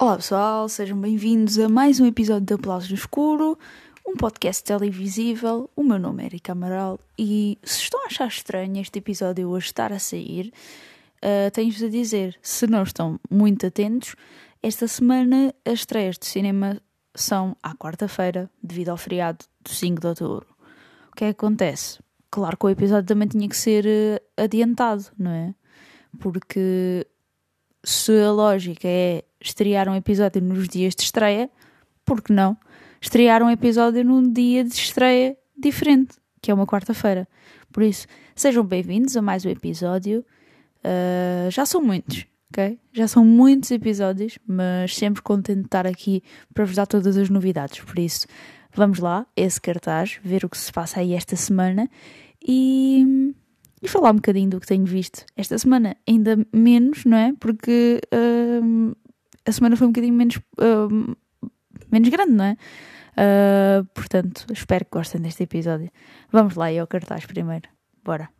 Olá pessoal, sejam bem-vindos a mais um episódio de Aplausos no Escuro, um podcast televisível. O meu nome é Erika Amaral e se estão a achar estranho este episódio hoje estar a sair, uh, tenho-vos a dizer, se não estão muito atentos, esta semana as estreias de cinema são à quarta-feira, devido ao feriado do 5 de outubro. O que é que acontece? Claro que o episódio também tinha que ser uh, adiantado, não é? Porque se a lógica é estrear um episódio nos dias de estreia, por que não estrear um episódio num dia de estreia diferente, que é uma quarta-feira? Por isso, sejam bem-vindos a mais um episódio. Uh, já são muitos, ok? Já são muitos episódios, mas sempre contente de estar aqui para vos dar todas as novidades. Por isso, vamos lá, esse cartaz, ver o que se passa aí esta semana e e falar um bocadinho do que tenho visto esta semana, ainda menos, não é? Porque uh, a semana foi um bocadinho menos, uh, menos grande, não é? Uh, portanto, espero que gostem deste episódio. Vamos lá e ao cartaz primeiro. Bora!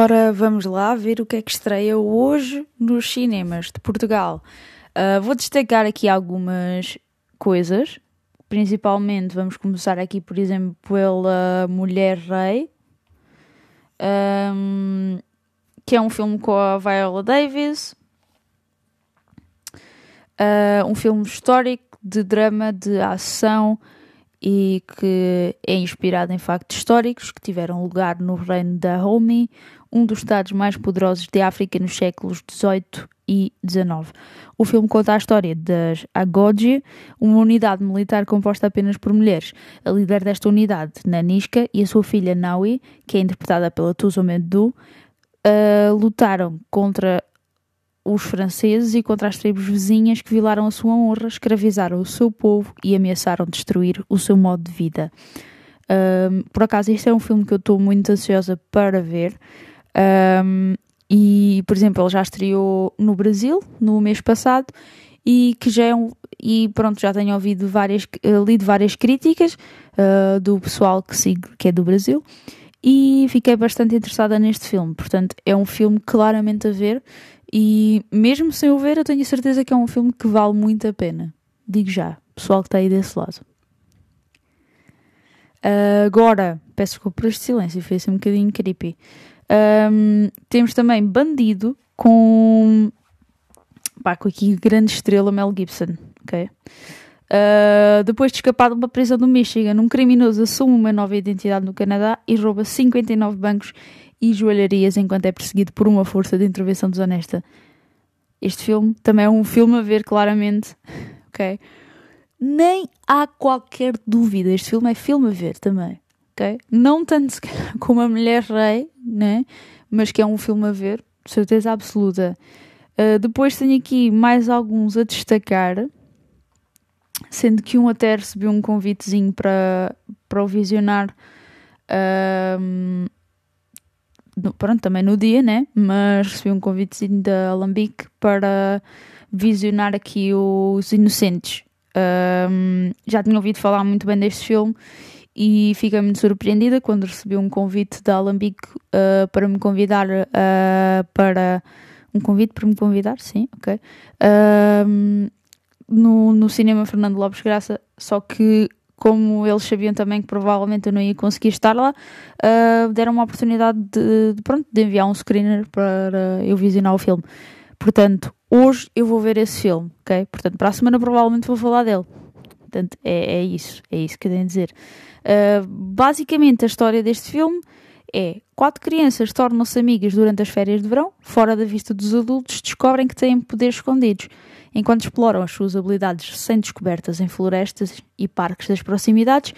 Ora, vamos lá ver o que é que estreia hoje nos cinemas de Portugal. Uh, vou destacar aqui algumas coisas. Principalmente vamos começar aqui, por exemplo, pela Mulher Rei, um, que é um filme com a Viola Davis, uh, um filme histórico de drama, de ação e que é inspirado em factos históricos que tiveram lugar no reino da Homi, um dos estados mais poderosos de África nos séculos XVIII e XIX. O filme conta a história das Agoji, uma unidade militar composta apenas por mulheres. A líder desta unidade, Naniska, e a sua filha Naui, que é interpretada pela Medu, uh, lutaram contra os franceses e contra as tribos vizinhas que violaram a sua honra, escravizaram o seu povo e ameaçaram destruir o seu modo de vida. Um, por acaso, este é um filme que eu estou muito ansiosa para ver. Um, e, por exemplo, ele já estreou no Brasil no mês passado e que já é um, e pronto, já tenho ouvido várias, uh, lido várias críticas uh, do pessoal que sigo, que é do Brasil, e fiquei bastante interessada neste filme. Portanto, é um filme claramente a ver, e mesmo sem o ver, eu tenho certeza que é um filme que vale muito a pena. Digo já, pessoal que está aí desse lado. Uh, agora, peço desculpa por este silêncio, foi assim um bocadinho creepy. Um, temos também Bandido com, pá, com aqui grande estrela Mel Gibson, ok? Uh, depois de escapar de uma prisão do Michigan, um criminoso assume uma nova identidade no Canadá e rouba 59 bancos e joalharias enquanto é perseguido por uma força de intervenção desonesta. Este filme também é um filme a ver claramente, ok? Nem há qualquer dúvida, este filme é filme a ver também ok? Não tanto se calhar como a Mulher Rei, né? Mas que é um filme a ver, de certeza absoluta. Uh, depois tenho aqui mais alguns a destacar, sendo que um até recebeu um convitezinho para, para o visionar. Pronto, também no dia, né? Mas recebi um convitezinho da Alambique para visionar aqui os Inocentes. Uh, já tinha ouvido falar muito bem deste filme e fiquei muito surpreendida quando recebi um convite da Alambique uh, para me convidar uh, para um convite para me convidar, sim, ok. Uh, no, no cinema Fernando Lopes Graça, só que como eles sabiam também que provavelmente eu não ia conseguir estar lá, uh, deram uma oportunidade de, de, pronto, de enviar um screener para eu visionar o filme. Portanto, hoje eu vou ver esse filme, ok? Portanto, para a semana provavelmente vou falar dele. Portanto, é, é isso, é isso que eu tenho a dizer. Uh, basicamente, a história deste filme é quatro crianças tornam-se amigas durante as férias de verão, fora da vista dos adultos, descobrem que têm poderes escondidos. Enquanto exploram as suas habilidades sem descobertas em florestas e parques das proximidades,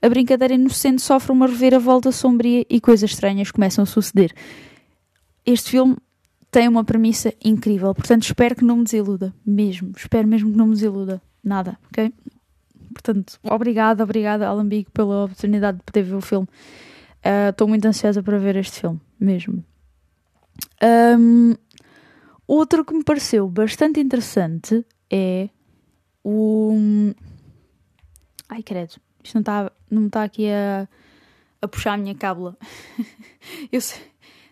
a brincadeira inocente sofre uma reviravolta sombria e coisas estranhas começam a suceder. Este filme tem uma premissa incrível, portanto espero que não me desiluda, mesmo, espero mesmo que não me desiluda, nada, ok? Portanto, obrigada, obrigada, Alan Big, pela oportunidade de poder ver o filme. Estou uh, muito ansiosa para ver este filme, mesmo. Um, outro que me pareceu bastante interessante é o. Ai, credo, isto não está não está aqui a, a puxar a minha cábula. Eu sei.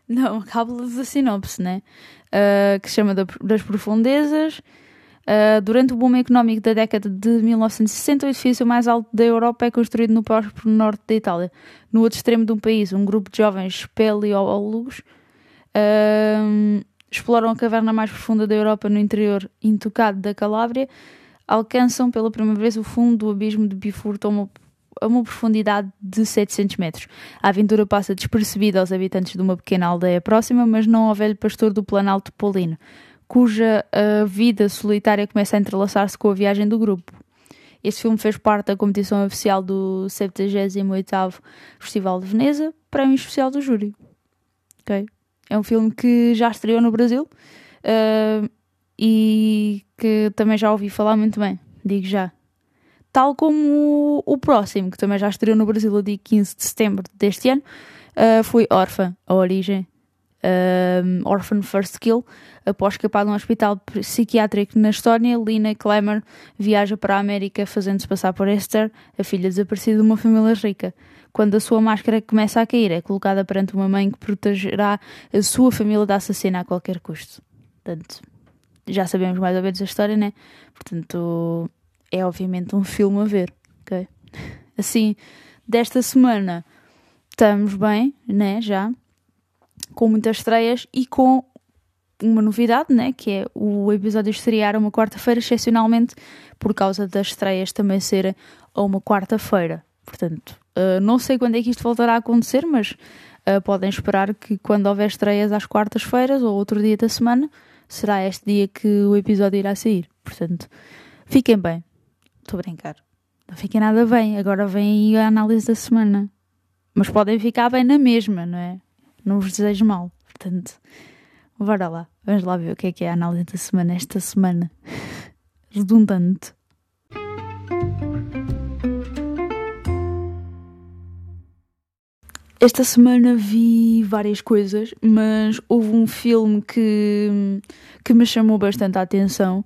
Não, a cábula da sinopse, né? Uh, que se chama das profundezas. Uh, durante o boom económico da década de 1960, o edifício mais alto da Europa é construído no próprio norte da Itália. No outro extremo do país, um grupo de jovens espeleólogos uh, exploram a caverna mais profunda da Europa no interior intocado da Calábria, alcançam pela primeira vez o fundo do abismo de Bifurto a uma, a uma profundidade de 700 metros. A aventura passa despercebida aos habitantes de uma pequena aldeia próxima, mas não ao velho pastor do Planalto Paulino cuja uh, vida solitária começa a entrelaçar-se com a viagem do grupo. Este filme fez parte da competição oficial do 78º Festival de Veneza, prémio especial do júri. Okay? É um filme que já estreou no Brasil uh, e que também já ouvi falar muito bem, digo já. Tal como o, o próximo, que também já estreou no Brasil no dia 15 de setembro deste ano, uh, foi Órfã, a origem, Orphan First Kill. Após escapar de um hospital psiquiátrico na Estónia, Lina Klemmer viaja para a América fazendo-se passar por Esther, a filha desaparecida de uma família rica. Quando a sua máscara começa a cair, é colocada perante uma mãe que protegerá a sua família da assassina a qualquer custo. Portanto, já sabemos mais ou menos a história, né? Portanto, é obviamente um filme a ver, ok? Assim, desta semana estamos bem, né? Já com muitas estreias e com uma novidade, né, que é o episódio estrear uma quarta-feira, excepcionalmente por causa das estreias também serem a uma quarta-feira. Portanto, uh, não sei quando é que isto voltará a acontecer, mas uh, podem esperar que quando houver estreias às quartas-feiras ou outro dia da semana, será este dia que o episódio irá sair. Portanto, fiquem bem. Estou a brincar. Não fiquem nada bem. Agora vem aí a análise da semana. Mas podem ficar bem na mesma, não é? não vos desejo mal. Portanto, bora lá. Vamos lá ver o que é que é a análise da semana esta semana. Redundante. Esta semana vi várias coisas, mas houve um filme que, que me chamou bastante a atenção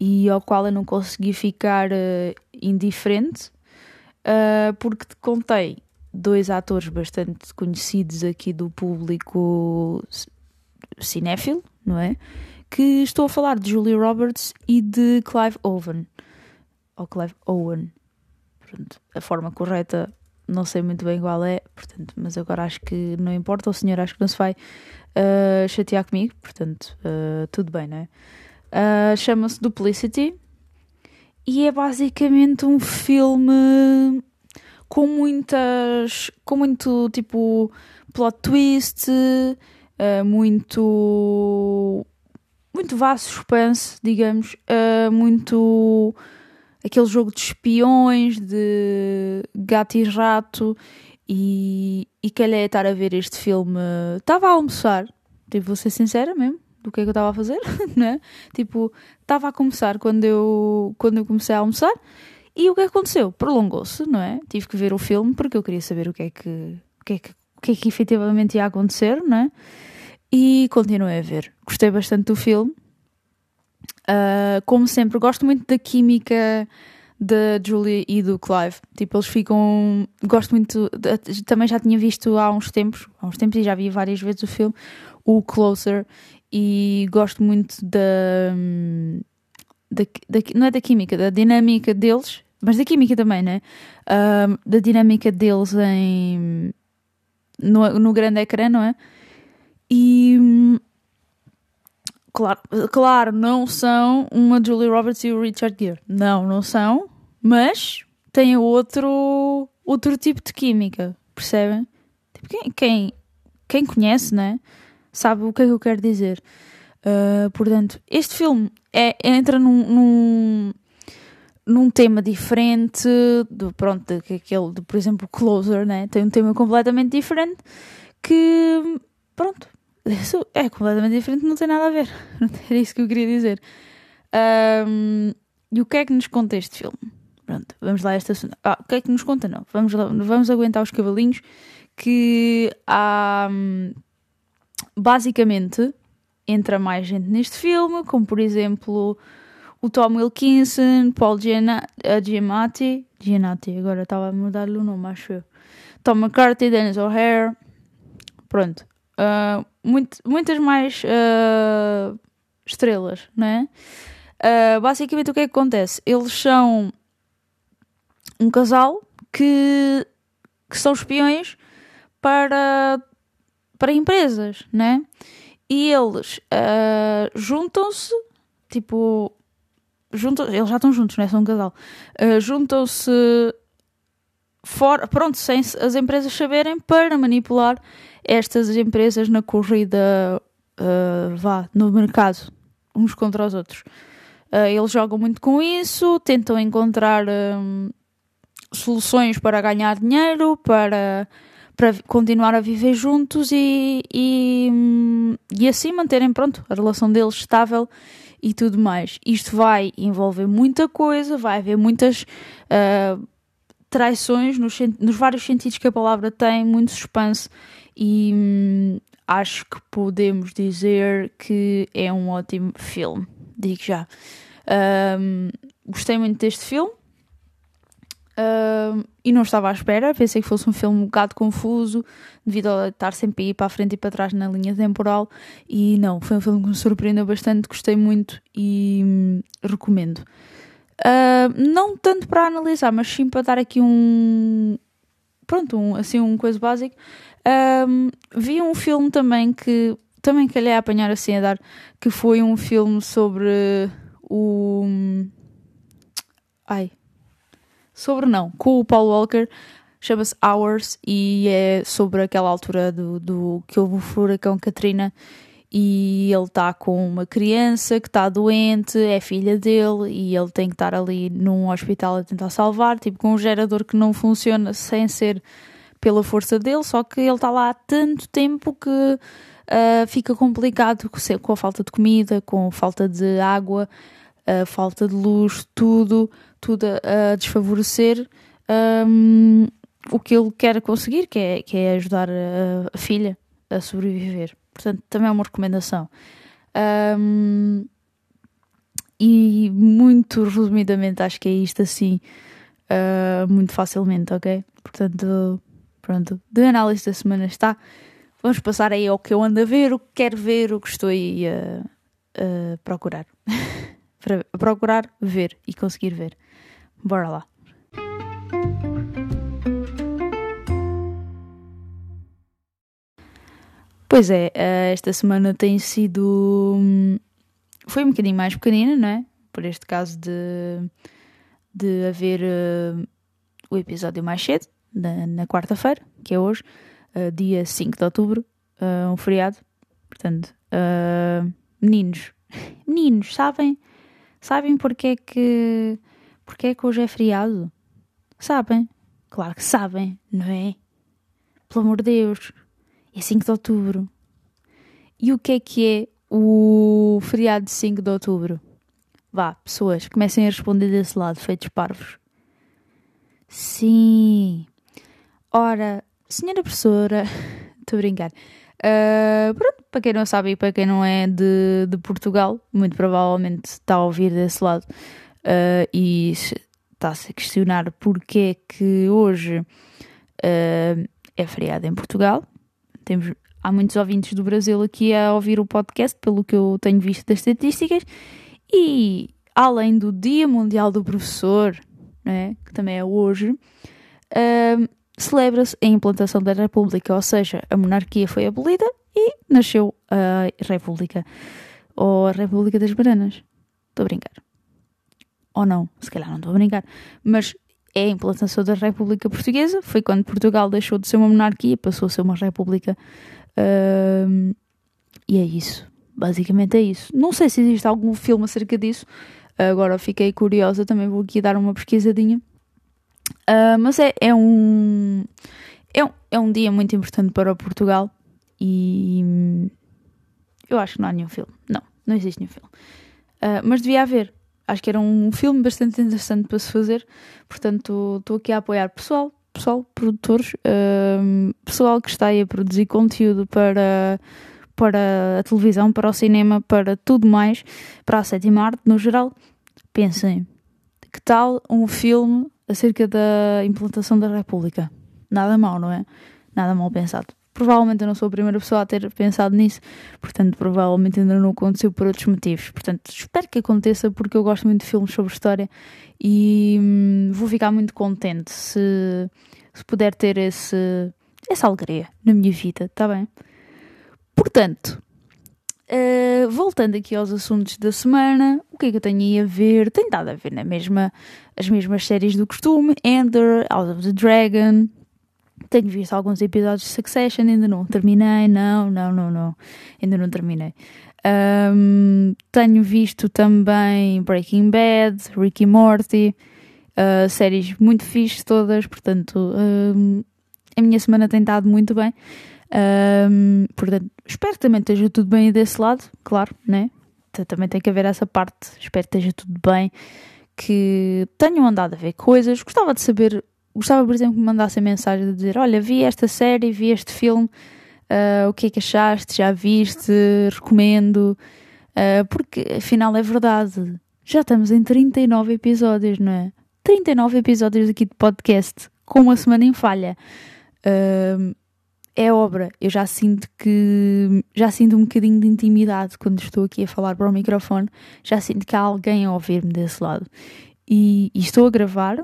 e ao qual eu não consegui ficar uh, indiferente, uh, porque te contei dois atores bastante conhecidos aqui do público cinéfilo, não é? Que estou a falar de Julia Roberts e de Clive Owen. Ou Clive Owen. Pronto, a forma correta não sei muito bem qual é, portanto, mas agora acho que não importa, o senhor acho que não se vai uh, chatear comigo, portanto, uh, tudo bem, não é? Uh, Chama-se Duplicity e é basicamente um filme com muitas. com muito tipo plot twist, uh, muito. muito vasto suspense, digamos, uh, muito. aquele jogo de espiões, de gato e rato. E, e calhei estar a ver este filme. Estava a almoçar, tipo, vou ser sincera mesmo do que é que eu estava a fazer, né? Tipo, estava a começar quando eu, quando eu comecei a almoçar e o que aconteceu? Prolongou-se, não é? Tive que ver o filme porque eu queria saber o que é que, o que, é que, o que, é que efetivamente ia acontecer, não é? E continuei a ver. Gostei bastante do filme. Uh, como sempre, gosto muito da química da Julia e do Clive. Tipo, eles ficam. Gosto muito. De... Também já tinha visto há uns tempos, há uns tempos e já vi várias vezes o filme, o Closer, e gosto muito da da, da, não é da química, da dinâmica deles, mas da química também, né? Uh, da dinâmica deles em, no, no grande ecrã, não é? E claro, claro, não são uma Julie Roberts e o Richard Gere. Não, não são, mas têm outro, outro tipo de química, percebem? Tipo, quem, quem, quem conhece, né? Sabe o que é que eu quero dizer. Uh, portanto, este filme é, entra num, num, num, tema diferente do, pronto, aquele, de, por exemplo, Closer, né? tem um tema completamente diferente que, pronto, isso é completamente diferente, não tem nada a ver. Era isso que eu queria dizer. Um, e o que é que nos conta este filme? Pronto, vamos lá esta ah, O que é que nos conta? Não, vamos, vamos aguentar os cavalinhos que há. Hum, basicamente, entra mais gente neste filme, como por exemplo o Tom Wilkinson, Paul Giana Giamatti, Giamatti, agora estava a mudar-lhe o nome, acho eu. Tom McCarthy, Dennis O'Hare, pronto. Uh, muito, muitas mais uh, estrelas, não é? Uh, basicamente o que é que acontece? Eles são um casal que, que são espiões para, para empresas, né? E eles uh, juntam-se, tipo, juntam, eles já estão juntos, né? São um casal. Uh, juntam-se fora, pronto, sem as empresas saberem para manipular estas empresas na corrida, uh, vá, no mercado, uns contra os outros. Uh, eles jogam muito com isso, tentam encontrar um, soluções para ganhar dinheiro, para, para continuar a viver juntos e, e, hum, e assim manterem pronto, a relação deles estável e tudo mais. Isto vai envolver muita coisa, vai haver muitas uh, traições nos, nos, vários sentidos que a palavra tem, muito suspense e hum, acho que podemos dizer que é um ótimo filme, digo já. Um, gostei muito deste filme um, e não estava à espera. Pensei que fosse um filme um bocado confuso, devido a estar sempre a ir para a frente e para trás na linha temporal. E não, foi um filme que me surpreendeu bastante, gostei muito e hum, recomendo. Uh, não tanto para analisar, mas sim para dar aqui um. Pronto, um, assim, um coisa básico. Um, vi um filme também que também calhei a apanhar assim a dar, que foi um filme sobre o. Ai. Sobre não, com o Paul Walker, chama-se Hours e é sobre aquela altura do, do que houve o furacão Katrina e ele está com uma criança que está doente, é filha dele e ele tem que estar ali num hospital a tentar salvar, tipo com um gerador que não funciona sem ser pela força dele, só que ele está lá há tanto tempo que uh, fica complicado com a falta de comida, com a falta de água, a falta de luz, tudo, tudo a, a desfavorecer um, o que ele quer conseguir, que é, que é ajudar a, a filha a sobreviver. Portanto, também é uma recomendação. Um, e muito resumidamente, acho que é isto assim, uh, muito facilmente, ok? Portanto, pronto, de análise da semana está. Vamos passar aí ao que eu ando a ver, o que quero ver, o que estou aí a, a procurar. Para procurar ver e conseguir ver. Bora lá. Pois é, eh, esta semana tem sido. Hum, foi um bocadinho mais pequenina, não é? Por este caso de, de haver uh, o episódio mais cedo, na, na quarta-feira, que é hoje, uh, dia 5 de outubro, uh, um feriado. Portanto, meninos, meninos, sabem? Sabem porque é que. Porque é que hoje é feriado? Sabem? Claro que sabem, não é? Pelo amor de Deus é 5 de outubro. E o que é que é o feriado de 5 de outubro? Vá, pessoas, comecem a responder desse lado, feitos parvos. Sim. Ora, senhora professora, estou a brincar. Uh, pronto, para quem não sabe e para quem não é de, de Portugal, muito provavelmente está a ouvir desse lado uh, e está-se a questionar porque é que hoje uh, é feriado em Portugal. Temos, há muitos ouvintes do Brasil aqui a ouvir o podcast, pelo que eu tenho visto das estatísticas. E além do Dia Mundial do Professor, né, que também é hoje, uh, celebra-se a implantação da República, ou seja, a monarquia foi abolida e nasceu a República. Ou a República das Bananas. Estou a brincar. Ou não, se calhar não estou a brincar. Mas é a implantação da República Portuguesa. Foi quando Portugal deixou de ser uma monarquia, passou a ser uma república. Uh, e é isso. Basicamente é isso. Não sei se existe algum filme acerca disso. Agora fiquei curiosa, também vou aqui dar uma pesquisadinha. Uh, mas é, é, um, é, um, é um dia muito importante para o Portugal e eu acho que não há nenhum filme. Não, não existe nenhum filme. Uh, mas devia haver acho que era um filme bastante interessante para se fazer. Portanto, estou aqui a apoiar pessoal, pessoal, produtores, uh, pessoal que está aí a produzir conteúdo para, para a televisão, para o cinema, para tudo mais, para a sétima arte no geral, pensem, que tal um filme acerca da implantação da República? Nada mal, não é? Nada mal pensado. Provavelmente eu não sou a primeira pessoa a ter pensado nisso, portanto, provavelmente ainda não aconteceu por outros motivos. Portanto, espero que aconteça porque eu gosto muito de filmes sobre história e hum, vou ficar muito contente se, se puder ter esse, essa alegria na minha vida, está bem? Portanto, uh, voltando aqui aos assuntos da semana, o que é que eu tenho aí a ver? Tem nada a ver na mesma, as mesmas séries do costume: Ender, Out of the Dragon. Tenho visto alguns episódios de Succession, ainda não terminei. Não, não, não, não. Ainda não terminei. Um, tenho visto também Breaking Bad, Ricky Morty, uh, séries muito fixes todas, portanto, a minha semana tem estado muito bem. Um, portanto, espero que também esteja tudo bem desse lado, claro, né? Também tem que haver essa parte. Espero que esteja tudo bem, que tenham andado a ver coisas. Gostava de saber, gostava, por exemplo, que me mandassem mensagem de dizer: Olha, vi esta série, vi este filme, uh, o que é que achaste? Já viste? Recomendo. Uh, porque afinal é verdade, já estamos em 39 episódios, não é? 39 episódios aqui de podcast, com uma semana em falha. Uh, é obra. Eu já sinto que já sinto um bocadinho de intimidade quando estou aqui a falar para o microfone. Já sinto que há alguém a ouvir-me desse lado. E, e, estou a gravar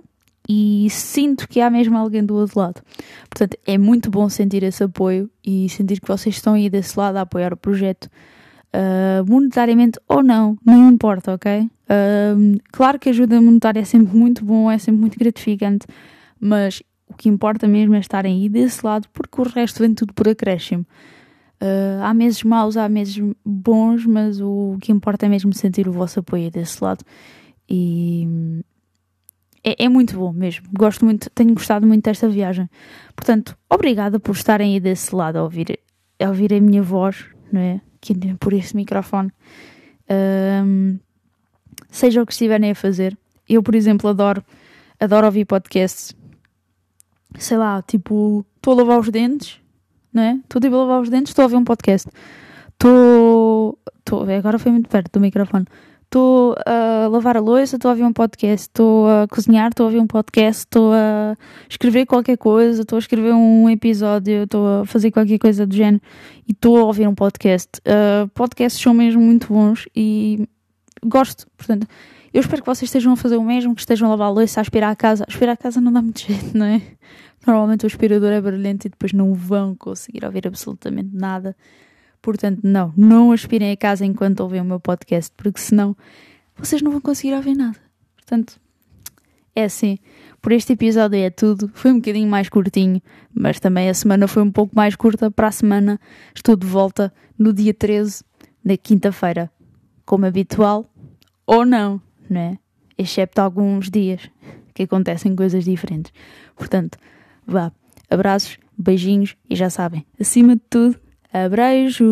e sinto que há mesmo alguém do outro lado. Portanto, é muito bom sentir esse apoio e sentir que vocês estão aí desse lado a apoiar o projeto. Uh, monetariamente ou não, não importa, ok? Uh, claro que ajuda monetária é sempre muito bom, é sempre muito gratificante, mas o que importa mesmo é estarem aí desse lado, porque o resto vem tudo por acréscimo. Uh, há meses maus, há meses bons, mas o que importa é mesmo sentir o vosso apoio desse lado. E é, é, muito bom mesmo. Gosto muito, tenho gostado muito desta viagem. Portanto, obrigada por estarem aí desse lado a ouvir, a ouvir a minha voz, não é? Aqui por este microfone. Um, seja o que estiverem a fazer. Eu, por exemplo, adoro, adoro ouvir podcasts sei lá, tipo, estou a lavar os dentes, não é? Estou tipo a lavar os dentes, estou a ouvir um podcast. Estou. Agora foi muito perto do microfone. Estou a lavar a louça, estou a ouvir um podcast. Estou a cozinhar, estou a ouvir um podcast. Estou a escrever qualquer coisa, estou a escrever um episódio, estou a fazer qualquer coisa do género e estou a ouvir um podcast. Uh, podcasts são mesmo muito bons e gosto, portanto. Eu espero que vocês estejam a fazer o mesmo, que estejam a lavar a louça, a aspirar a casa. Aspirar a casa não dá muito jeito, não é? Normalmente o aspirador é barulhento e depois não vão conseguir ouvir absolutamente nada. Portanto, não, não aspirem a casa enquanto ouvem o meu podcast, porque senão vocês não vão conseguir ouvir nada. Portanto, é assim. Por este episódio é tudo. Foi um bocadinho mais curtinho, mas também a semana foi um pouco mais curta. Para a semana estou de volta no dia 13, na quinta-feira, como habitual, ou não, não é? Excepto alguns dias que acontecem coisas diferentes. Portanto, Vá, abraços, beijinhos e já sabem, acima de tudo, abrejo!